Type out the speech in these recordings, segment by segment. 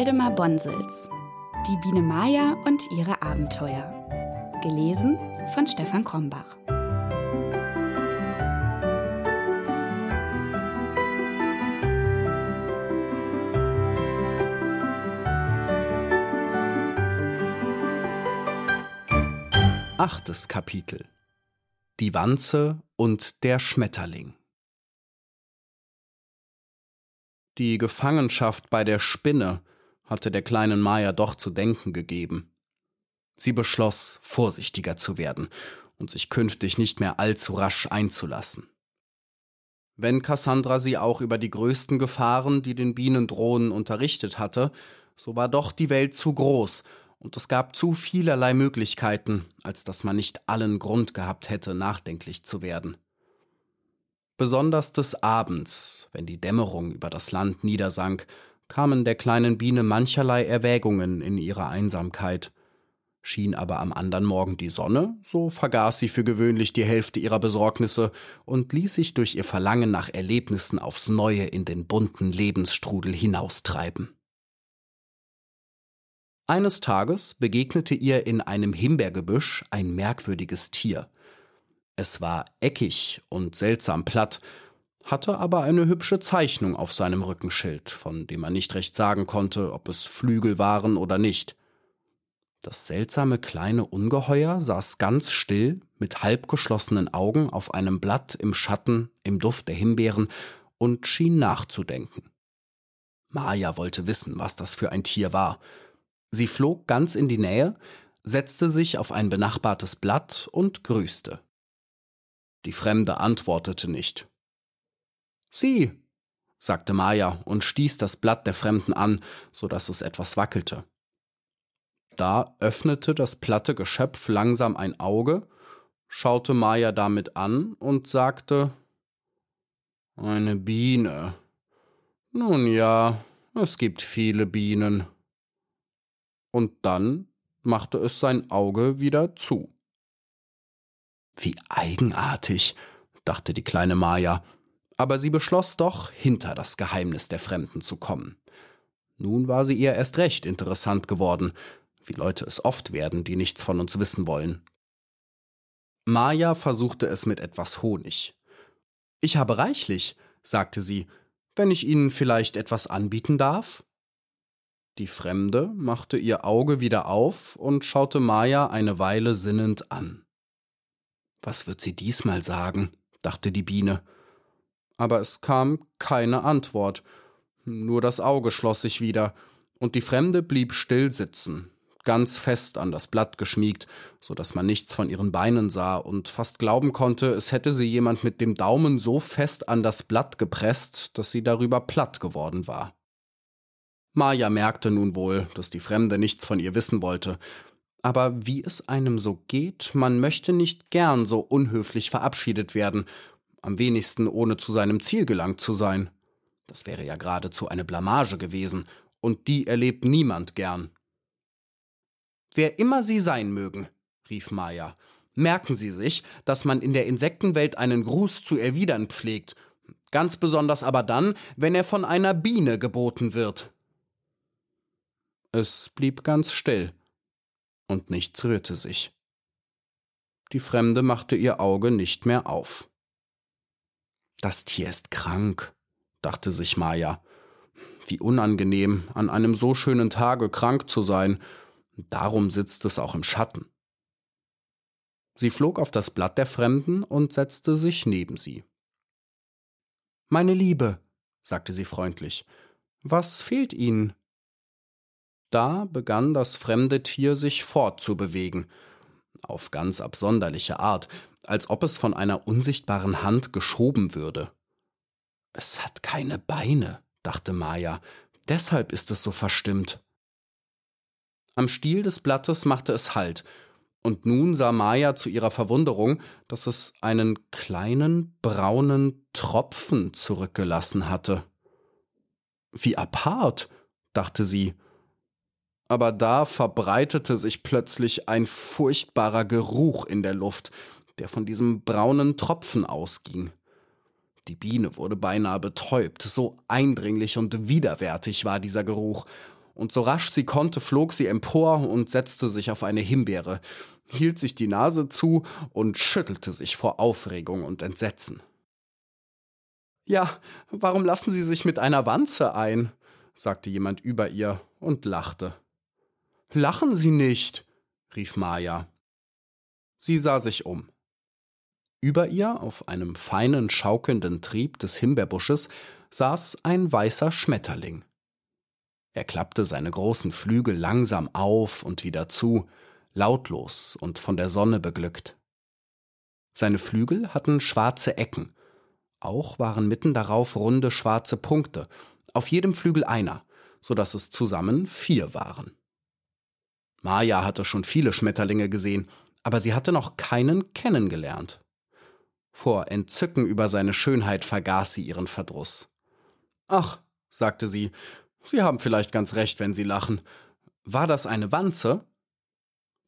Waldemar Bonsels Die Biene Maya und ihre Abenteuer. Gelesen von Stefan Krombach. Achtes Kapitel Die Wanze und der Schmetterling Die Gefangenschaft bei der Spinne hatte der kleinen Maya doch zu denken gegeben. Sie beschloss, vorsichtiger zu werden und sich künftig nicht mehr allzu rasch einzulassen. Wenn Cassandra sie auch über die größten Gefahren, die den Bienen drohen, unterrichtet hatte, so war doch die Welt zu groß und es gab zu vielerlei Möglichkeiten, als dass man nicht allen Grund gehabt hätte, nachdenklich zu werden. Besonders des Abends, wenn die Dämmerung über das Land niedersank, kamen der kleinen Biene mancherlei Erwägungen in ihrer Einsamkeit. Schien aber am andern Morgen die Sonne, so vergaß sie für gewöhnlich die Hälfte ihrer Besorgnisse und ließ sich durch ihr Verlangen nach Erlebnissen aufs Neue in den bunten Lebensstrudel hinaustreiben. Eines Tages begegnete ihr in einem Himbeergebüsch ein merkwürdiges Tier. Es war eckig und seltsam platt, hatte aber eine hübsche Zeichnung auf seinem Rückenschild, von dem man nicht recht sagen konnte, ob es Flügel waren oder nicht. Das seltsame kleine Ungeheuer saß ganz still, mit halbgeschlossenen Augen auf einem Blatt im Schatten, im Duft der Himbeeren und schien nachzudenken. Maja wollte wissen, was das für ein Tier war, Sie flog ganz in die Nähe, setzte sich auf ein benachbartes Blatt und grüßte. Die Fremde antwortete nicht. Sie, sagte Maja und stieß das Blatt der Fremden an, so dass es etwas wackelte. Da öffnete das platte Geschöpf langsam ein Auge, schaute Maja damit an und sagte Eine Biene. Nun ja, es gibt viele Bienen und dann machte es sein Auge wieder zu. Wie eigenartig, dachte die kleine Maja, aber sie beschloss doch, hinter das Geheimnis der Fremden zu kommen. Nun war sie ihr erst recht interessant geworden, wie Leute es oft werden, die nichts von uns wissen wollen. Maja versuchte es mit etwas Honig. Ich habe reichlich, sagte sie, wenn ich Ihnen vielleicht etwas anbieten darf? Die Fremde machte ihr Auge wieder auf und schaute Maya eine Weile sinnend an. Was wird sie diesmal sagen? dachte die Biene. Aber es kam keine Antwort, nur das Auge schloss sich wieder, und die Fremde blieb still sitzen, ganz fest an das Blatt geschmiegt, so dass man nichts von ihren Beinen sah und fast glauben konnte, es hätte sie jemand mit dem Daumen so fest an das Blatt gepresst, dass sie darüber platt geworden war. Maja merkte nun wohl, dass die Fremde nichts von ihr wissen wollte, aber wie es einem so geht, man möchte nicht gern so unhöflich verabschiedet werden, am wenigsten ohne zu seinem Ziel gelangt zu sein. Das wäre ja geradezu eine Blamage gewesen, und die erlebt niemand gern. Wer immer Sie sein mögen, rief Maya, merken Sie sich, dass man in der Insektenwelt einen Gruß zu erwidern pflegt, ganz besonders aber dann, wenn er von einer Biene geboten wird. Es blieb ganz still, und nichts rührte sich. Die Fremde machte ihr Auge nicht mehr auf. Das Tier ist krank, dachte sich Maya. Wie unangenehm, an einem so schönen Tage krank zu sein, darum sitzt es auch im Schatten. Sie flog auf das Blatt der Fremden und setzte sich neben sie. Meine Liebe, sagte sie freundlich, was fehlt Ihnen? Da begann das fremde Tier sich fortzubewegen, auf ganz absonderliche Art, als ob es von einer unsichtbaren Hand geschoben würde. Es hat keine Beine, dachte Maya, deshalb ist es so verstimmt. Am Stiel des Blattes machte es Halt, und nun sah Maya zu ihrer Verwunderung, dass es einen kleinen braunen Tropfen zurückgelassen hatte. Wie apart, dachte sie. Aber da verbreitete sich plötzlich ein furchtbarer Geruch in der Luft, der von diesem braunen Tropfen ausging. Die Biene wurde beinahe betäubt, so eindringlich und widerwärtig war dieser Geruch, und so rasch sie konnte, flog sie empor und setzte sich auf eine Himbeere, hielt sich die Nase zu und schüttelte sich vor Aufregung und Entsetzen. Ja, warum lassen Sie sich mit einer Wanze ein? sagte jemand über ihr und lachte. Lachen Sie nicht, rief Maja. Sie sah sich um. Über ihr, auf einem feinen, schaukelnden Trieb des Himbeerbusches, saß ein weißer Schmetterling. Er klappte seine großen Flügel langsam auf und wieder zu, lautlos und von der Sonne beglückt. Seine Flügel hatten schwarze Ecken, auch waren mitten darauf runde schwarze Punkte, auf jedem Flügel einer, so dass es zusammen vier waren. Maja hatte schon viele Schmetterlinge gesehen, aber sie hatte noch keinen kennengelernt. Vor Entzücken über seine Schönheit vergaß sie ihren Verdruss. Ach, sagte sie, Sie haben vielleicht ganz recht, wenn Sie lachen. War das eine Wanze?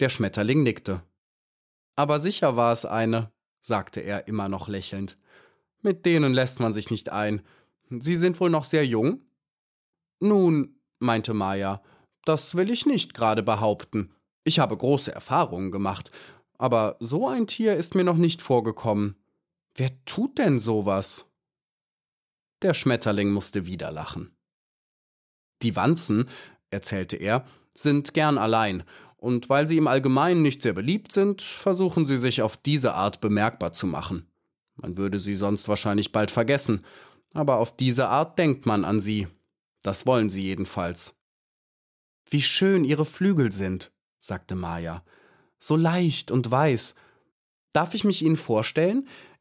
Der Schmetterling nickte. Aber sicher war es eine, sagte er immer noch lächelnd. Mit denen lässt man sich nicht ein. Sie sind wohl noch sehr jung? Nun, meinte Maya, das will ich nicht gerade behaupten. Ich habe große Erfahrungen gemacht, aber so ein Tier ist mir noch nicht vorgekommen. Wer tut denn sowas? Der Schmetterling musste wieder lachen. Die Wanzen, erzählte er, sind gern allein, und weil sie im Allgemeinen nicht sehr beliebt sind, versuchen sie sich auf diese Art bemerkbar zu machen. Man würde sie sonst wahrscheinlich bald vergessen, aber auf diese Art denkt man an sie. Das wollen sie jedenfalls. Wie schön ihre Flügel sind, sagte Maya. So leicht und weiß. Darf ich mich Ihnen vorstellen?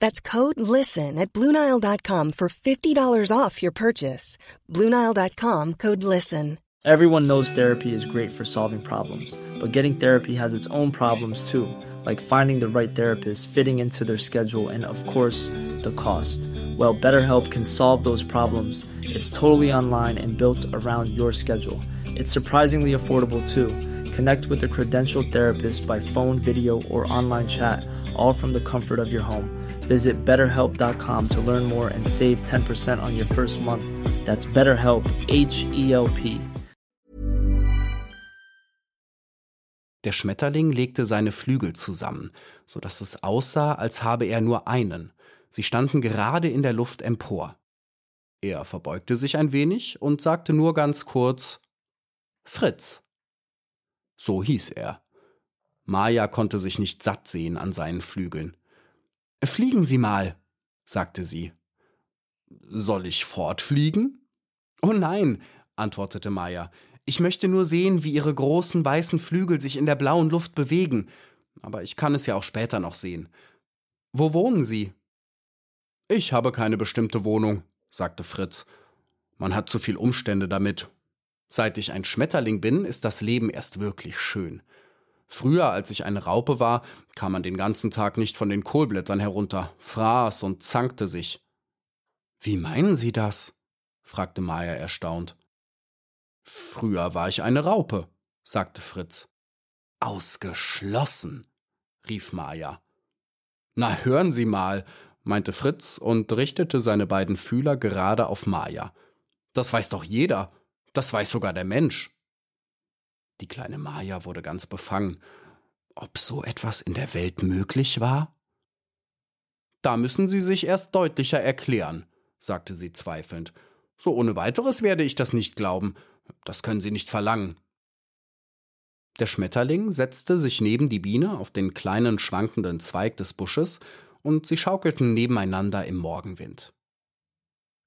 That's code LISTEN at Bluenile.com for $50 off your purchase. Bluenile.com code LISTEN. Everyone knows therapy is great for solving problems, but getting therapy has its own problems too, like finding the right therapist, fitting into their schedule, and of course, the cost. Well, BetterHelp can solve those problems. It's totally online and built around your schedule. It's surprisingly affordable too. Connect with a credentialed therapist by phone, video, or online chat, all from the comfort of your home. Visit betterhelp.com to learn more and save 10% on your first month. That's BetterHelp, H E L P. Der Schmetterling legte seine Flügel zusammen, so dass es aussah, als habe er nur einen. Sie standen gerade in der Luft empor. Er verbeugte sich ein wenig und sagte nur ganz kurz Fritz. So hieß er. Maja konnte sich nicht satt sehen an seinen Flügeln. Fliegen Sie mal, sagte sie. Soll ich fortfliegen? Oh nein, antwortete Maja. Ich möchte nur sehen, wie Ihre großen weißen Flügel sich in der blauen Luft bewegen. Aber ich kann es ja auch später noch sehen. Wo wohnen Sie? Ich habe keine bestimmte Wohnung, sagte Fritz. Man hat zu viel Umstände damit. Seit ich ein Schmetterling bin, ist das Leben erst wirklich schön. Früher, als ich eine Raupe war, kam man den ganzen Tag nicht von den Kohlblättern herunter, fraß und zankte sich. Wie meinen Sie das? fragte Maya erstaunt. Früher war ich eine Raupe, sagte Fritz. Ausgeschlossen, rief Maya. Na, hören Sie mal, meinte Fritz und richtete seine beiden Fühler gerade auf Maya. Das weiß doch jeder, das weiß sogar der Mensch. Die kleine Maja wurde ganz befangen. Ob so etwas in der Welt möglich war? Da müssen Sie sich erst deutlicher erklären, sagte sie zweifelnd. So ohne weiteres werde ich das nicht glauben. Das können Sie nicht verlangen. Der Schmetterling setzte sich neben die Biene auf den kleinen schwankenden Zweig des Busches, und sie schaukelten nebeneinander im Morgenwind.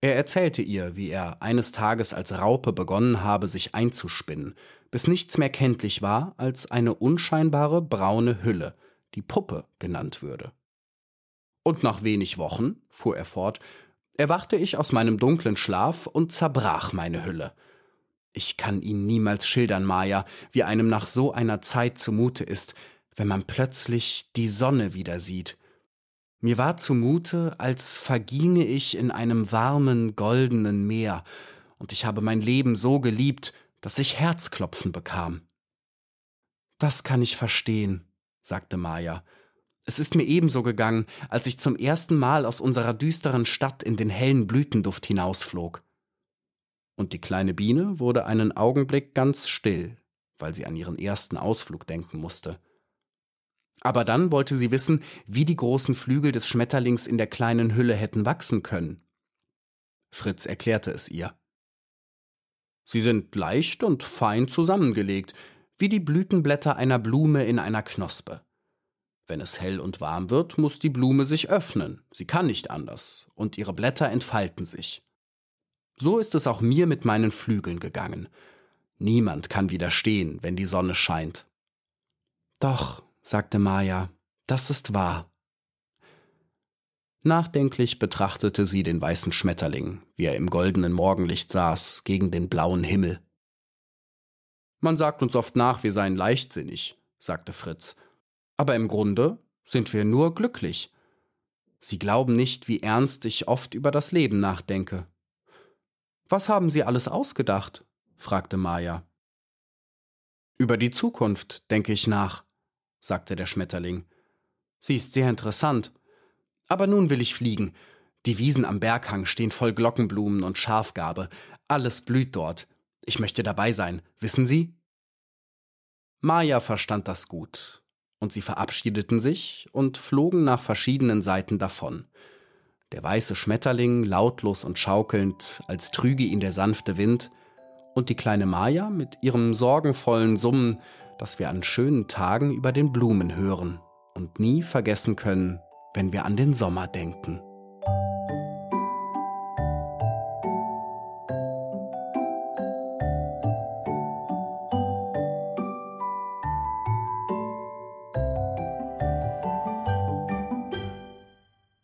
Er erzählte ihr, wie er eines Tages als Raupe begonnen habe, sich einzuspinnen, bis nichts mehr kenntlich war als eine unscheinbare braune Hülle, die Puppe genannt würde. Und nach wenig Wochen, fuhr er fort, erwachte ich aus meinem dunklen Schlaf und zerbrach meine Hülle. Ich kann Ihnen niemals schildern, Maya, wie einem nach so einer Zeit zumute ist, wenn man plötzlich die Sonne wieder sieht. Mir war zumute, als verginge ich in einem warmen, goldenen Meer, und ich habe mein Leben so geliebt, dass ich Herzklopfen bekam. Das kann ich verstehen, sagte Maya. Es ist mir ebenso gegangen, als ich zum ersten Mal aus unserer düsteren Stadt in den hellen Blütenduft hinausflog. Und die kleine Biene wurde einen Augenblick ganz still, weil sie an ihren ersten Ausflug denken musste. Aber dann wollte sie wissen, wie die großen Flügel des Schmetterlings in der kleinen Hülle hätten wachsen können. Fritz erklärte es ihr. Sie sind leicht und fein zusammengelegt, wie die Blütenblätter einer Blume in einer Knospe. Wenn es hell und warm wird, muss die Blume sich öffnen, sie kann nicht anders, und ihre Blätter entfalten sich. So ist es auch mir mit meinen Flügeln gegangen. Niemand kann widerstehen, wenn die Sonne scheint. Doch, sagte Maja, das ist wahr. Nachdenklich betrachtete sie den weißen Schmetterling, wie er im goldenen Morgenlicht saß, gegen den blauen Himmel. Man sagt uns oft nach, wir seien leichtsinnig, sagte Fritz. Aber im Grunde sind wir nur glücklich. Sie glauben nicht, wie ernst ich oft über das Leben nachdenke. Was haben Sie alles ausgedacht? fragte Maja. Über die Zukunft denke ich nach, sagte der Schmetterling. Sie ist sehr interessant. Aber nun will ich fliegen. Die Wiesen am Berghang stehen voll Glockenblumen und Schafgarbe. Alles blüht dort. Ich möchte dabei sein, wissen Sie? Maja verstand das gut, und sie verabschiedeten sich und flogen nach verschiedenen Seiten davon. Der weiße Schmetterling lautlos und schaukelnd, als trüge ihn der sanfte Wind, und die kleine Maja mit ihrem sorgenvollen Summen das wir an schönen Tagen über den Blumen hören und nie vergessen können, wenn wir an den Sommer denken.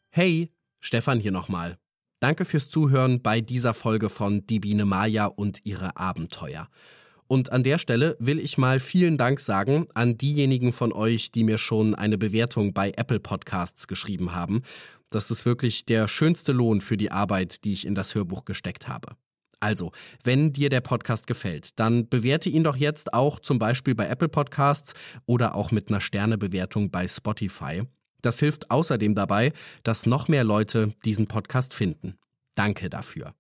Hey, Stefan hier nochmal. Danke fürs Zuhören bei dieser Folge von Die Biene Maya und ihre Abenteuer. Und an der Stelle will ich mal vielen Dank sagen an diejenigen von euch, die mir schon eine Bewertung bei Apple Podcasts geschrieben haben. Das ist wirklich der schönste Lohn für die Arbeit, die ich in das Hörbuch gesteckt habe. Also, wenn dir der Podcast gefällt, dann bewerte ihn doch jetzt auch zum Beispiel bei Apple Podcasts oder auch mit einer Sternebewertung bei Spotify. Das hilft außerdem dabei, dass noch mehr Leute diesen Podcast finden. Danke dafür.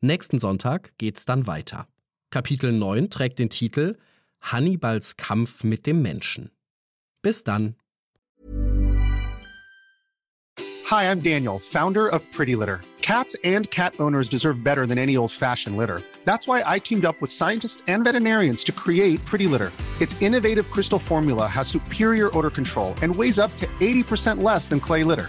Nächsten Sonntag geht's dann weiter. Kapitel 9 trägt den Titel Hannibals Kampf mit dem Menschen. Bis dann. Hi, I'm Daniel, Founder of Pretty Litter. Cats and cat owners deserve better than any old-fashioned litter. That's why I teamed up with scientists and veterinarians to create Pretty Litter. Its innovative crystal formula has superior odor control and weighs up to 80% less than clay litter.